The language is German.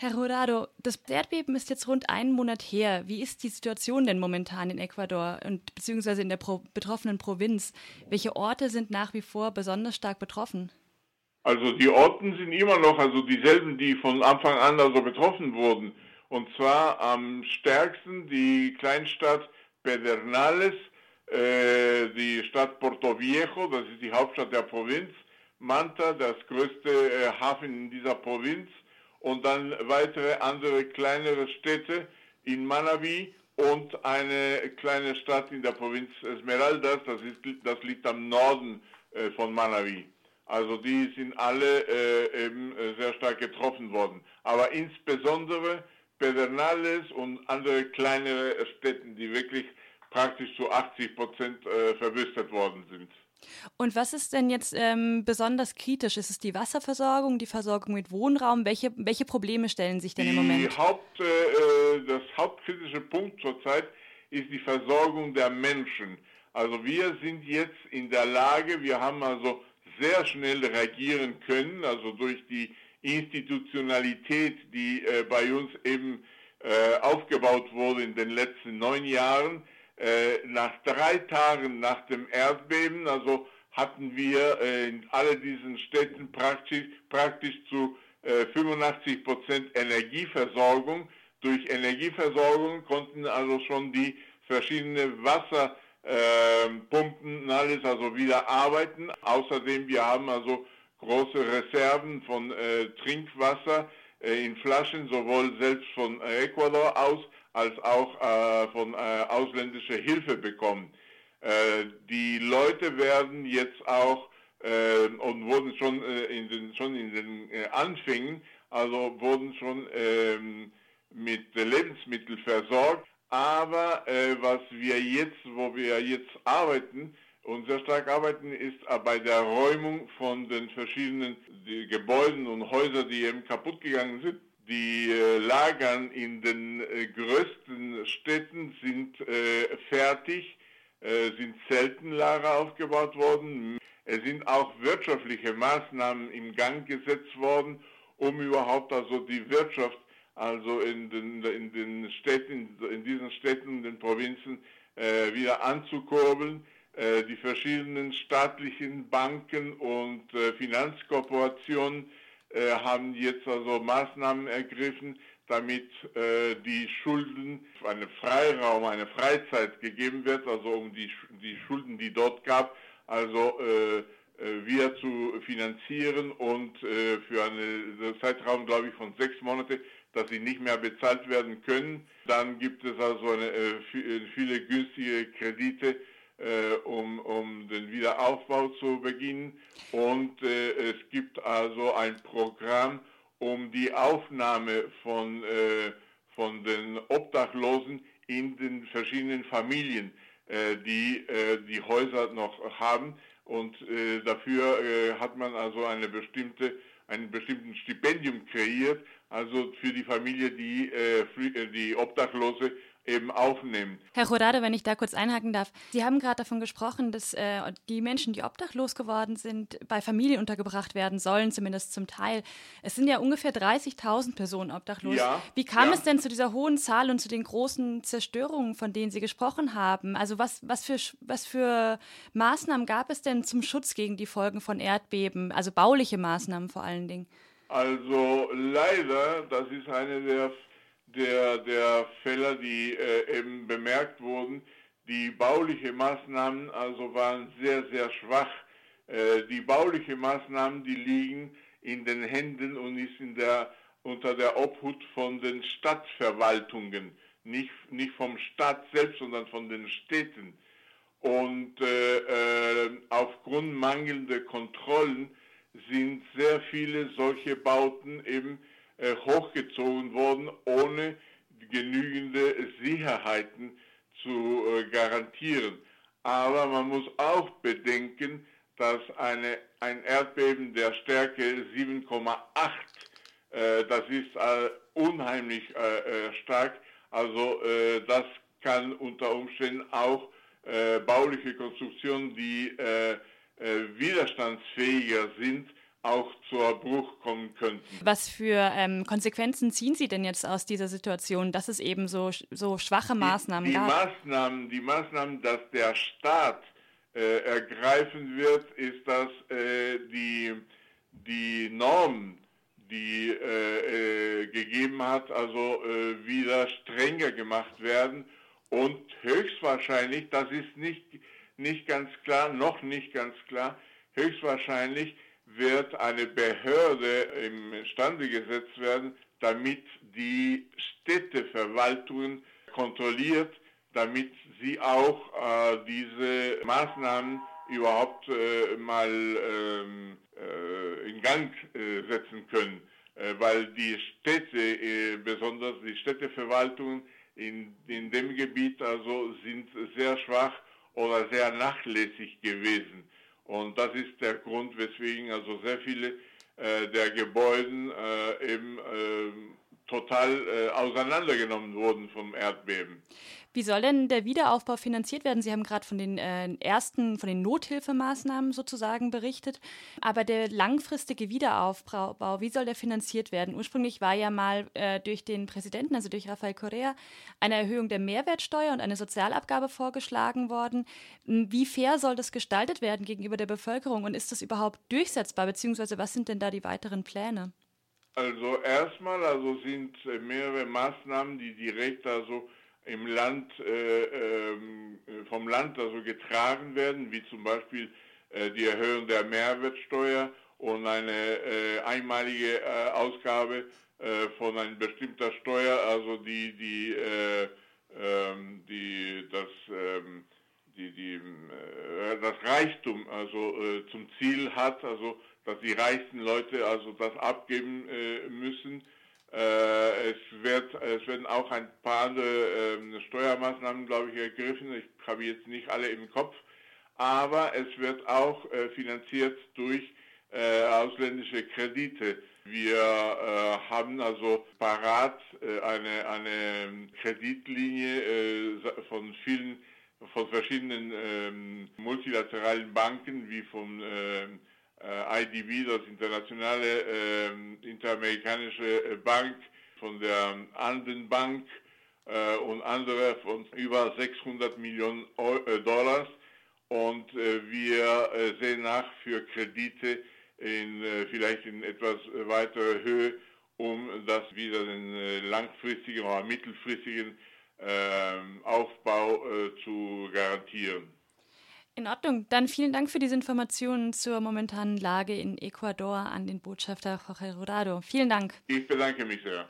Herr Rodado, das Erdbeben ist jetzt rund einen Monat her. Wie ist die Situation denn momentan in Ecuador und beziehungsweise in der pro betroffenen Provinz? Welche Orte sind nach wie vor besonders stark betroffen? Also die Orten sind immer noch also dieselben, die von Anfang an also betroffen wurden. Und zwar am stärksten die Kleinstadt Pedernales, äh, die Stadt Porto Viejo, das ist die Hauptstadt der Provinz, Manta, das größte äh, Hafen in dieser Provinz, und dann weitere andere kleinere Städte in Manabi und eine kleine Stadt in der Provinz Esmeraldas, das, ist, das liegt am Norden äh, von Manabi. Also die sind alle äh, eben äh, sehr stark getroffen worden. Aber insbesondere Pedernales und andere kleinere Städte, die wirklich praktisch zu 80 Prozent äh, verwüstet worden sind. Und was ist denn jetzt ähm, besonders kritisch? Ist es die Wasserversorgung, die Versorgung mit Wohnraum? Welche, welche Probleme stellen sich denn die im Moment? Haupt, äh, das hauptkritische Punkt zurzeit ist die Versorgung der Menschen. Also wir sind jetzt in der Lage, wir haben also sehr schnell reagieren können, also durch die Institutionalität, die äh, bei uns eben äh, aufgebaut wurde in den letzten neun Jahren, äh, nach drei Tagen nach dem Erdbeben, also hatten wir äh, in all diesen Städten praktisch, praktisch zu äh, 85 Prozent Energieversorgung. Durch Energieversorgung konnten also schon die verschiedenen Wasserpumpen äh, alles also wieder arbeiten. Außerdem wir haben also große Reserven von äh, Trinkwasser äh, in Flaschen, sowohl selbst von Ecuador aus als auch äh, von äh, ausländischer Hilfe bekommen. Äh, die Leute werden jetzt auch äh, und wurden schon äh, in den, schon in den äh, Anfängen, also wurden schon ähm, mit Lebensmitteln versorgt. Aber was wir jetzt, wo wir jetzt arbeiten, und sehr stark arbeiten, ist bei der Räumung von den verschiedenen Gebäuden und Häusern, die eben kaputt gegangen sind. Die äh, Lagern in den äh, größten Städten sind äh, fertig, äh, sind Zeltenlager aufgebaut worden. Es sind auch wirtschaftliche Maßnahmen im Gang gesetzt worden, um überhaupt also die Wirtschaft also in den, in den Städten, in diesen Städten, in den Provinzen äh, wieder anzukurbeln. Äh, die verschiedenen staatlichen Banken und Finanzkorporationen äh, haben jetzt also Maßnahmen ergriffen, damit äh, die Schulden, einen Freiraum, eine Freizeit gegeben wird, also um die, die Schulden, die dort gab, also äh, äh wieder zu finanzieren und äh, für einen Zeitraum, glaube ich, von sechs Monaten, dass sie nicht mehr bezahlt werden können. Dann gibt es also eine, äh, viele günstige Kredite, äh, um, um den Wiederaufbau zu beginnen. Und äh, es gibt also ein Programm, um die Aufnahme von, äh, von den Obdachlosen in den verschiedenen Familien, äh, die äh, die Häuser noch haben. Und äh, dafür hat man also eine bestimmte, einen bestimmten Stipendium kreiert, also für die Familie, die die Obdachlose eben aufnehmen. Herr Rodade, wenn ich da kurz einhaken darf. Sie haben gerade davon gesprochen, dass äh, die Menschen, die obdachlos geworden sind, bei Familien untergebracht werden sollen, zumindest zum Teil. Es sind ja ungefähr 30.000 Personen obdachlos. Ja, Wie kam ja. es denn zu dieser hohen Zahl und zu den großen Zerstörungen, von denen Sie gesprochen haben? Also was, was, für, was für Maßnahmen gab es denn zum Schutz gegen die Folgen von Erdbeben? Also bauliche Maßnahmen vor allen Dingen. Also leider, das ist eine der der, der Fälle, die äh, eben bemerkt wurden. Die baulichen Maßnahmen also waren sehr, sehr schwach. Äh, die baulichen Maßnahmen, die liegen in den Händen und ist in der, unter der Obhut von den Stadtverwaltungen, nicht, nicht vom Staat selbst, sondern von den Städten. Und äh, äh, aufgrund mangelnder Kontrollen sind sehr viele solche Bauten eben äh, hochgezogen worden, ohne genügende Sicherheiten zu äh, garantieren. Aber man muss auch bedenken, dass eine, ein Erdbeben der Stärke 7,8, äh, das ist äh, unheimlich äh, stark, also das kann unter Umständen auch bauliche Konstruktionen, die widerstandsfähiger sind, auch zur Bruch kommen könnten. Was für ähm, Konsequenzen ziehen Sie denn jetzt aus dieser Situation, dass es eben so, so schwache Maßnahmen die, die gab? Maßnahmen, die Maßnahmen, dass der Staat äh, ergreifen wird, ist, dass äh, die, die Normen, die äh, äh gegeben hat, also äh, wieder strenger gemacht werden und höchstwahrscheinlich, das ist nicht, nicht ganz klar, noch nicht ganz klar, höchstwahrscheinlich wird eine Behörde imstande gesetzt werden, damit die Städteverwaltungen kontrolliert, damit sie auch äh, diese Maßnahmen überhaupt äh, mal ähm, äh, in Gang äh, setzen können, äh, weil die Städte, äh, besonders die Städteverwaltungen in, in dem Gebiet also sind sehr schwach oder sehr nachlässig gewesen. Und das ist der Grund, weswegen also sehr viele äh, der Gebäude äh, eben äh, total äh, auseinandergenommen wurden vom Erdbeben. Wie soll denn der Wiederaufbau finanziert werden? Sie haben gerade von den äh, ersten, von den Nothilfemaßnahmen sozusagen berichtet. Aber der langfristige Wiederaufbau, wie soll der finanziert werden? Ursprünglich war ja mal äh, durch den Präsidenten, also durch Rafael Correa, eine Erhöhung der Mehrwertsteuer und eine Sozialabgabe vorgeschlagen worden. Wie fair soll das gestaltet werden gegenüber der Bevölkerung und ist das überhaupt durchsetzbar? Beziehungsweise was sind denn da die weiteren Pläne? Also erstmal also sind äh, mehrere Maßnahmen, die direkt also im Land äh, äh, vom Land also getragen werden, wie zum Beispiel äh, die Erhöhung der Mehrwertsteuer und eine äh, einmalige äh, Ausgabe von einer bestimmter Steuer, also die die ähm, die das ähm, die, die, das Reichtum also zum Ziel hat, also dass die reichsten Leute also das abgeben äh, müssen. Äh, es, wird, es werden auch ein paar äh, Steuermaßnahmen, glaube ich, ergriffen. Ich habe jetzt nicht alle im Kopf. Aber es wird auch äh, finanziert durch äh, ausländische Kredite. Wir äh, haben also parat eine, eine Kreditlinie von vielen von verschiedenen ähm, multilateralen Banken wie von ähm, äh, IDB, das internationale äh, interamerikanische äh, Bank, von der Anden Bank äh, und andere von über 600 Millionen äh, Dollars. Und äh, wir sehen nach für Kredite in vielleicht in etwas weiterer Höhe, um das wieder den langfristigen oder mittelfristigen ähm, Aufbau zu garantieren. In Ordnung. Dann vielen Dank für diese Informationen zur momentanen Lage in Ecuador an den Botschafter Jorge Rodado. Vielen Dank. Ich bedanke mich sehr.